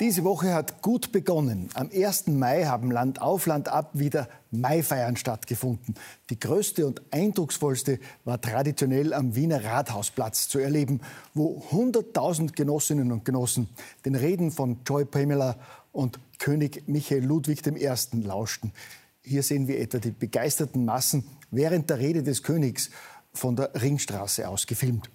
Diese Woche hat gut begonnen. Am 1. Mai haben Land auf Land ab wieder Maifeiern stattgefunden. Die größte und eindrucksvollste war traditionell am Wiener Rathausplatz zu erleben, wo 100.000 Genossinnen und Genossen den Reden von Joy Pamela und König Michael Ludwig I. lauschten. Hier sehen wir etwa die begeisterten Massen während der Rede des Königs von der Ringstraße aus gefilmt.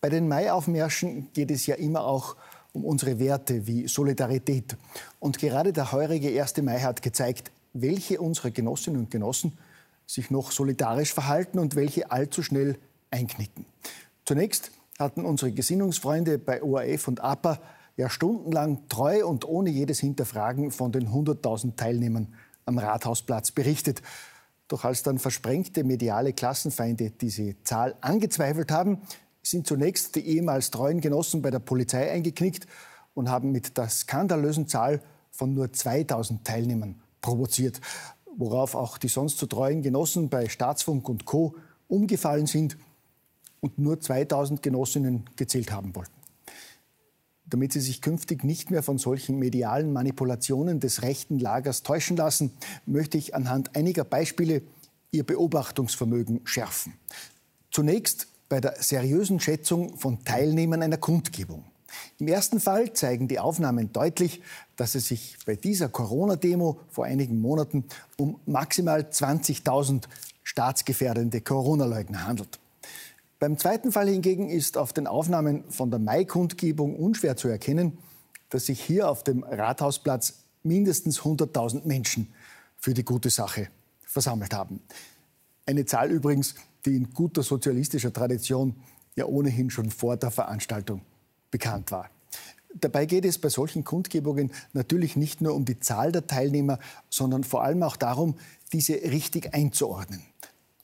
Bei den Maiaufmärschen geht es ja immer auch um unsere Werte wie Solidarität. Und gerade der heurige 1. Mai hat gezeigt, welche unserer Genossinnen und Genossen sich noch solidarisch verhalten und welche allzu schnell einknicken. Zunächst hatten unsere Gesinnungsfreunde bei ORF und APA ja stundenlang treu und ohne jedes Hinterfragen von den 100.000 Teilnehmern am Rathausplatz berichtet. Doch als dann versprengte mediale Klassenfeinde diese Zahl angezweifelt haben, sind zunächst die ehemals treuen Genossen bei der Polizei eingeknickt und haben mit der skandalösen Zahl von nur 2000 Teilnehmern provoziert, worauf auch die sonst so treuen Genossen bei Staatsfunk und Co. umgefallen sind und nur 2000 Genossinnen gezählt haben wollten. Damit sie sich künftig nicht mehr von solchen medialen Manipulationen des rechten Lagers täuschen lassen, möchte ich anhand einiger Beispiele ihr Beobachtungsvermögen schärfen. Zunächst bei der seriösen Schätzung von Teilnehmern einer Kundgebung. Im ersten Fall zeigen die Aufnahmen deutlich, dass es sich bei dieser Corona-Demo vor einigen Monaten um maximal 20.000 staatsgefährdende Corona-Leugner handelt. Beim zweiten Fall hingegen ist auf den Aufnahmen von der Mai-Kundgebung unschwer zu erkennen, dass sich hier auf dem Rathausplatz mindestens 100.000 Menschen für die gute Sache versammelt haben. Eine Zahl übrigens, die in guter sozialistischer Tradition ja ohnehin schon vor der Veranstaltung bekannt war. Dabei geht es bei solchen Kundgebungen natürlich nicht nur um die Zahl der Teilnehmer, sondern vor allem auch darum, diese richtig einzuordnen.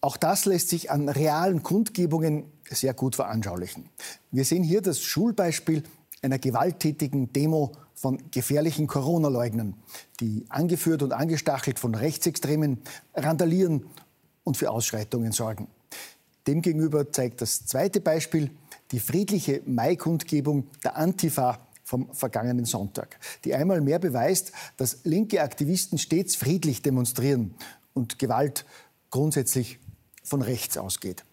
Auch das lässt sich an realen Kundgebungen sehr gut veranschaulichen. Wir sehen hier das Schulbeispiel einer gewalttätigen Demo von gefährlichen Corona-Leugnern, die angeführt und angestachelt von Rechtsextremen randalieren und für Ausschreitungen sorgen. Demgegenüber zeigt das zweite Beispiel die friedliche Mai-Kundgebung der Antifa vom vergangenen Sonntag, die einmal mehr beweist, dass linke Aktivisten stets friedlich demonstrieren und Gewalt grundsätzlich von rechts ausgeht.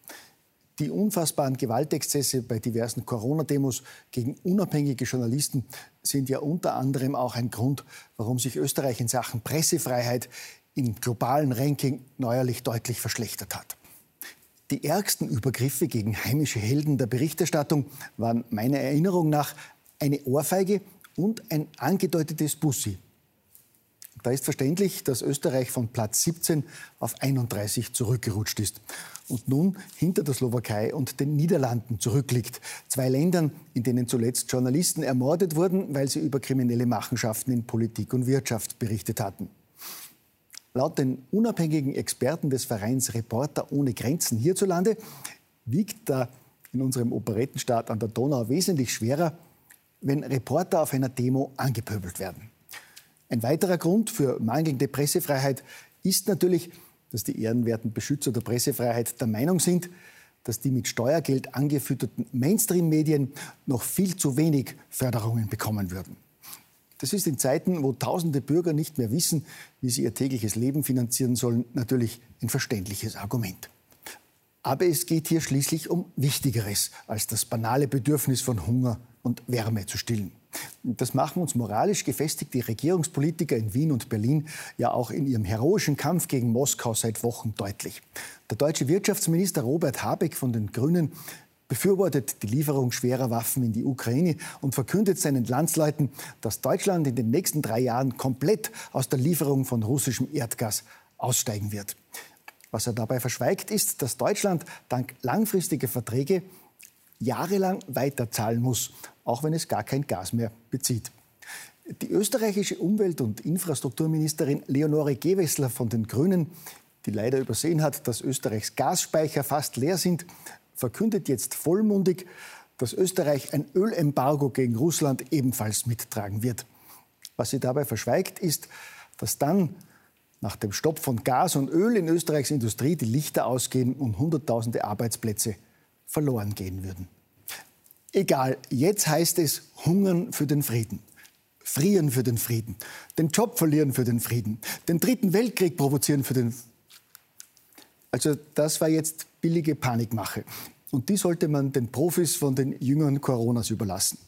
Die unfassbaren Gewaltexzesse bei diversen Corona-Demos gegen unabhängige Journalisten sind ja unter anderem auch ein Grund, warum sich Österreich in Sachen Pressefreiheit im globalen Ranking neuerlich deutlich verschlechtert hat. Die ärgsten Übergriffe gegen heimische Helden der Berichterstattung waren meiner Erinnerung nach eine Ohrfeige und ein angedeutetes Bussi da ist verständlich, dass Österreich von Platz 17 auf 31 zurückgerutscht ist und nun hinter der Slowakei und den Niederlanden zurückliegt. Zwei Ländern, in denen zuletzt Journalisten ermordet wurden, weil sie über kriminelle Machenschaften in Politik und Wirtschaft berichtet hatten. Laut den unabhängigen Experten des Vereins Reporter ohne Grenzen hierzulande wiegt da in unserem Operettenstaat an der Donau wesentlich schwerer, wenn Reporter auf einer Demo angepöbelt werden. Ein weiterer Grund für mangelnde Pressefreiheit ist natürlich, dass die ehrenwerten Beschützer der Pressefreiheit der Meinung sind, dass die mit Steuergeld angefütterten Mainstream-Medien noch viel zu wenig Förderungen bekommen würden. Das ist in Zeiten, wo tausende Bürger nicht mehr wissen, wie sie ihr tägliches Leben finanzieren sollen, natürlich ein verständliches Argument. Aber es geht hier schließlich um Wichtigeres als das banale Bedürfnis von Hunger und Wärme zu stillen. Das machen uns moralisch gefestigte Regierungspolitiker in Wien und Berlin ja auch in ihrem heroischen Kampf gegen Moskau seit Wochen deutlich. Der deutsche Wirtschaftsminister Robert Habeck von den Grünen befürwortet die Lieferung schwerer Waffen in die Ukraine und verkündet seinen Landsleuten, dass Deutschland in den nächsten drei Jahren komplett aus der Lieferung von russischem Erdgas aussteigen wird. Was er dabei verschweigt, ist, dass Deutschland dank langfristiger Verträge jahrelang weiterzahlen muss, auch wenn es gar kein Gas mehr bezieht. Die österreichische Umwelt- und Infrastrukturministerin Leonore Gewessler von den Grünen, die leider übersehen hat, dass Österreichs Gasspeicher fast leer sind, verkündet jetzt vollmundig, dass Österreich ein Ölembargo gegen Russland ebenfalls mittragen wird. Was sie dabei verschweigt, ist, dass dann nach dem Stopp von Gas und Öl in Österreichs Industrie die Lichter ausgehen und Hunderttausende Arbeitsplätze verloren gehen würden. Egal, jetzt heißt es hungern für den Frieden, frieren für den Frieden, den Job verlieren für den Frieden, den dritten Weltkrieg provozieren für den. Also das war jetzt billige Panikmache. Und die sollte man den Profis von den jüngeren Coronas überlassen.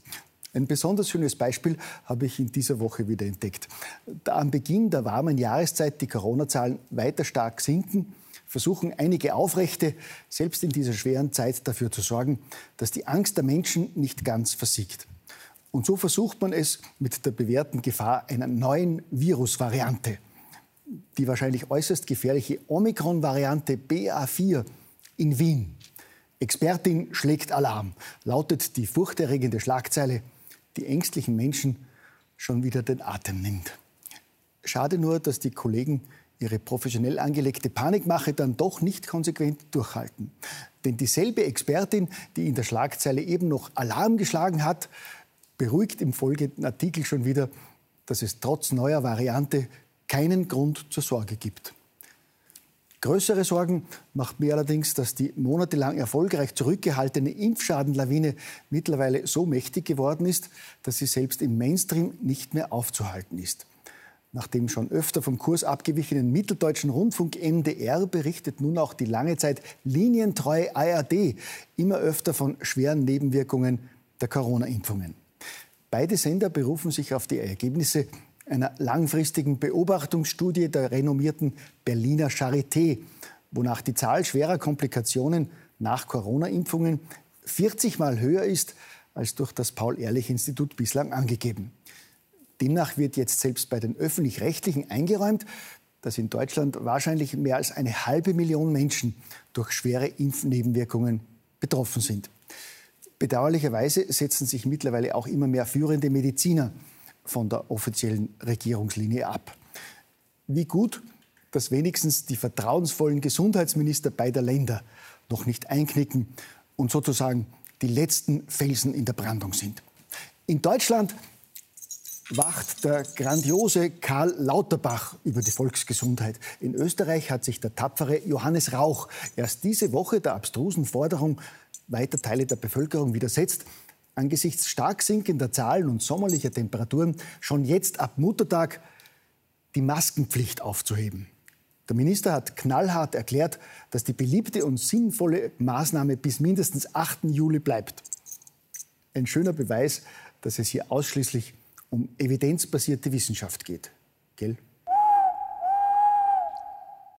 Ein besonders schönes Beispiel habe ich in dieser Woche wieder entdeckt. Da am Beginn der warmen Jahreszeit die Corona-Zahlen weiter stark sinken, versuchen einige Aufrechte, selbst in dieser schweren Zeit, dafür zu sorgen, dass die Angst der Menschen nicht ganz versiegt. Und so versucht man es mit der bewährten Gefahr einer neuen Virusvariante. Die wahrscheinlich äußerst gefährliche Omikron-Variante BA4 in Wien Expertin schlägt Alarm, lautet die furchterregende Schlagzeile, die ängstlichen Menschen schon wieder den Atem nimmt. Schade nur, dass die Kollegen ihre professionell angelegte Panikmache dann doch nicht konsequent durchhalten. Denn dieselbe Expertin, die in der Schlagzeile eben noch Alarm geschlagen hat, beruhigt im folgenden Artikel schon wieder, dass es trotz neuer Variante keinen Grund zur Sorge gibt. Größere Sorgen macht mir allerdings, dass die monatelang erfolgreich zurückgehaltene Impfschadenlawine mittlerweile so mächtig geworden ist, dass sie selbst im Mainstream nicht mehr aufzuhalten ist. Nach dem schon öfter vom Kurs abgewichenen mitteldeutschen Rundfunk MDR berichtet nun auch die lange Zeit linientreue ARD immer öfter von schweren Nebenwirkungen der Corona-Impfungen. Beide Sender berufen sich auf die Ergebnisse einer langfristigen Beobachtungsstudie der renommierten Berliner Charité, wonach die Zahl schwerer Komplikationen nach Corona-Impfungen 40 Mal höher ist als durch das Paul-Ehrlich-Institut bislang angegeben. Demnach wird jetzt selbst bei den öffentlich-rechtlichen eingeräumt, dass in Deutschland wahrscheinlich mehr als eine halbe Million Menschen durch schwere Impfnebenwirkungen betroffen sind. Bedauerlicherweise setzen sich mittlerweile auch immer mehr führende Mediziner von der offiziellen Regierungslinie ab. Wie gut, dass wenigstens die vertrauensvollen Gesundheitsminister beider Länder noch nicht einknicken und sozusagen die letzten Felsen in der Brandung sind. In Deutschland wacht der grandiose Karl Lauterbach über die Volksgesundheit. In Österreich hat sich der tapfere Johannes Rauch erst diese Woche der abstrusen Forderung weiter Teile der Bevölkerung widersetzt, angesichts stark sinkender Zahlen und sommerlicher Temperaturen schon jetzt ab Muttertag die Maskenpflicht aufzuheben. Der Minister hat knallhart erklärt, dass die beliebte und sinnvolle Maßnahme bis mindestens 8. Juli bleibt. Ein schöner Beweis, dass es hier ausschließlich um evidenzbasierte Wissenschaft geht. Gell?